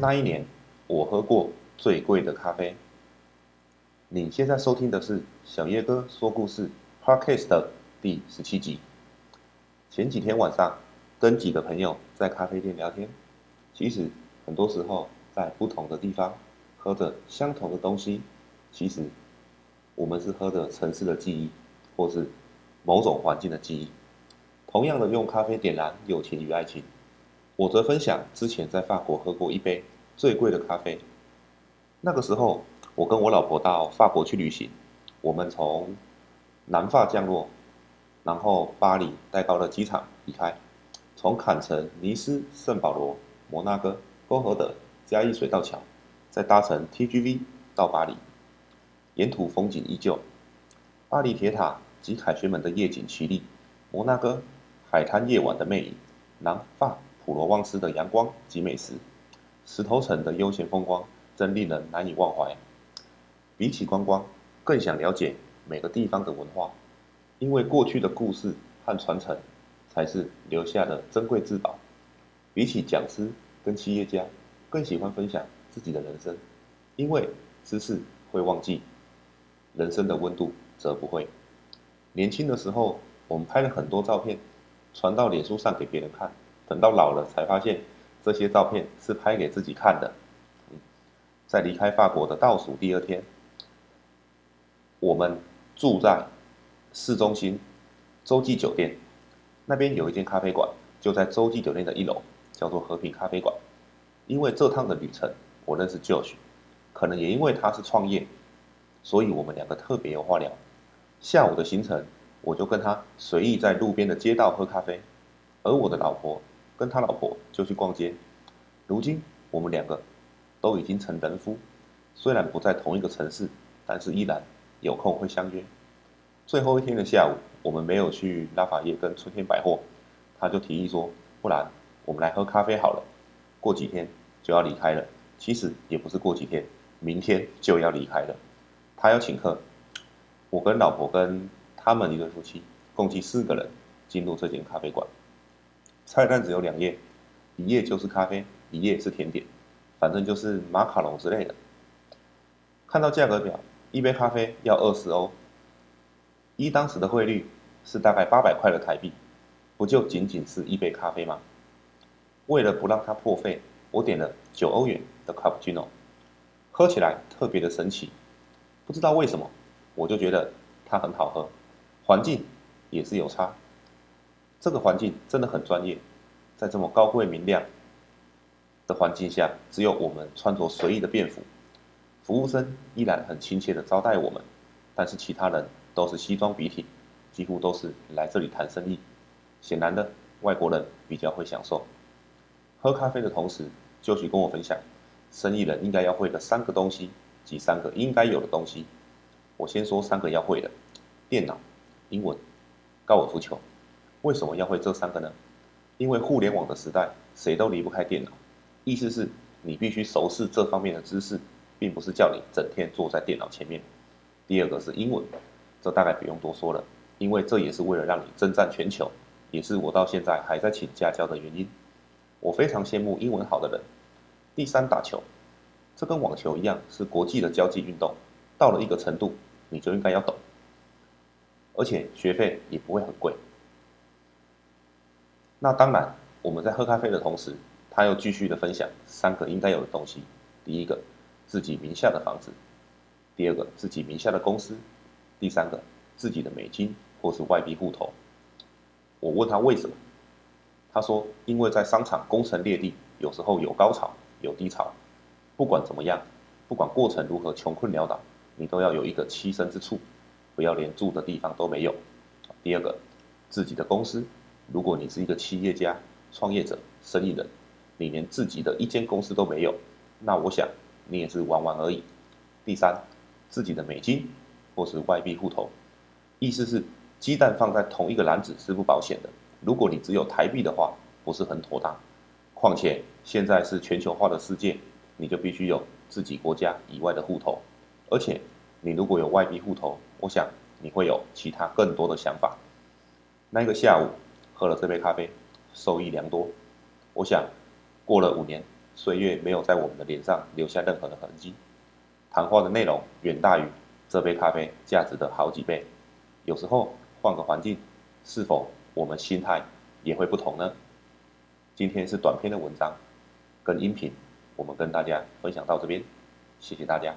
那一年，我喝过最贵的咖啡。你现在收听的是小叶哥说故事 Podcast 的第十七集。前几天晚上，跟几个朋友在咖啡店聊天。其实很多时候，在不同的地方喝着相同的东西，其实我们是喝着城市的记忆，或是某种环境的记忆。同样的，用咖啡点燃友情与爱情。我则分享之前在法国喝过一杯最贵的咖啡。那个时候，我跟我老婆到法国去旅行，我们从南法降落，然后巴黎戴高乐机场离开，从坎城、尼斯、圣保罗、摩纳哥、波荷德、嘉义水道桥，再搭乘 TGV 到巴黎。沿途风景依旧，巴黎铁塔及凯旋门的夜景绮丽，摩纳哥海滩夜晚的魅影，南法。普罗旺斯的阳光及美食，石头城的悠闲风光真令人难以忘怀。比起观光，更想了解每个地方的文化，因为过去的故事和传承才是留下的珍贵至宝。比起讲师跟企业家，更喜欢分享自己的人生，因为知识会忘记，人生的温度则不会。年轻的时候，我们拍了很多照片，传到脸书上给别人看。等到老了才发现，这些照片是拍给自己看的。在离开法国的倒数第二天，我们住在市中心洲际酒店，那边有一间咖啡馆，就在洲际酒店的一楼，叫做和平咖啡馆。因为这趟的旅程，我认识 Josh，可能也因为他是创业，所以我们两个特别有话聊。下午的行程，我就跟他随意在路边的街道喝咖啡，而我的老婆。跟他老婆就去逛街。如今我们两个都已经成人夫，虽然不在同一个城市，但是依然有空会相约。最后一天的下午，我们没有去拉法叶跟春天百货，他就提议说：“不然我们来喝咖啡好了。”过几天就要离开了，其实也不是过几天，明天就要离开了。他要请客，我跟老婆跟他们一对夫妻共计四个人进入这间咖啡馆。菜单只有两页，一页就是咖啡，一页是甜点，反正就是马卡龙之类的。看到价格表，一杯咖啡要二十欧，依当时的汇率是大概八百块的台币，不就仅仅是一杯咖啡吗？为了不让它破费，我点了九欧元的 cappuccino，喝起来特别的神奇，不知道为什么，我就觉得它很好喝，环境也是有差。这个环境真的很专业，在这么高贵明亮的环境下，只有我们穿着随意的便服，服务生依然很亲切的招待我们，但是其他人都是西装笔挺，几乎都是来这里谈生意。显然的，外国人比较会享受。喝咖啡的同时，就去跟我分享，生意人应该要会的三个东西及三个应该有的东西。我先说三个要会的：电脑、英文、高尔夫球。为什么要会这三个呢？因为互联网的时代，谁都离不开电脑。意思是，你必须熟悉这方面的知识，并不是叫你整天坐在电脑前面。第二个是英文，这大概不用多说了，因为这也是为了让你征战全球，也是我到现在还在请家教的原因。我非常羡慕英文好的人。第三，打球，这跟网球一样，是国际的交际运动，到了一个程度，你就应该要懂，而且学费也不会很贵。那当然，我们在喝咖啡的同时，他又继续的分享三个应该有的东西。第一个，自己名下的房子；第二个，自己名下的公司；第三个，自己的美金或是外币户头。我问他为什么，他说：因为在商场攻城略地，有时候有高潮有低潮，不管怎么样，不管过程如何穷困潦倒，你都要有一个栖身之处，不要连住的地方都没有。第二个，自己的公司。如果你是一个企业家、创业者、生意人，你连自己的一间公司都没有，那我想你也是玩玩而已。第三，自己的美金或是外币户头，意思是鸡蛋放在同一个篮子是不保险的。如果你只有台币的话，不是很妥当。况且现在是全球化的世界，你就必须有自己国家以外的户头。而且你如果有外币户头，我想你会有其他更多的想法。那个下午。喝了这杯咖啡，受益良多。我想，过了五年，岁月没有在我们的脸上留下任何的痕迹。谈话的内容远大于这杯咖啡价值的好几倍。有时候换个环境，是否我们心态也会不同呢？今天是短篇的文章跟音频，我们跟大家分享到这边，谢谢大家。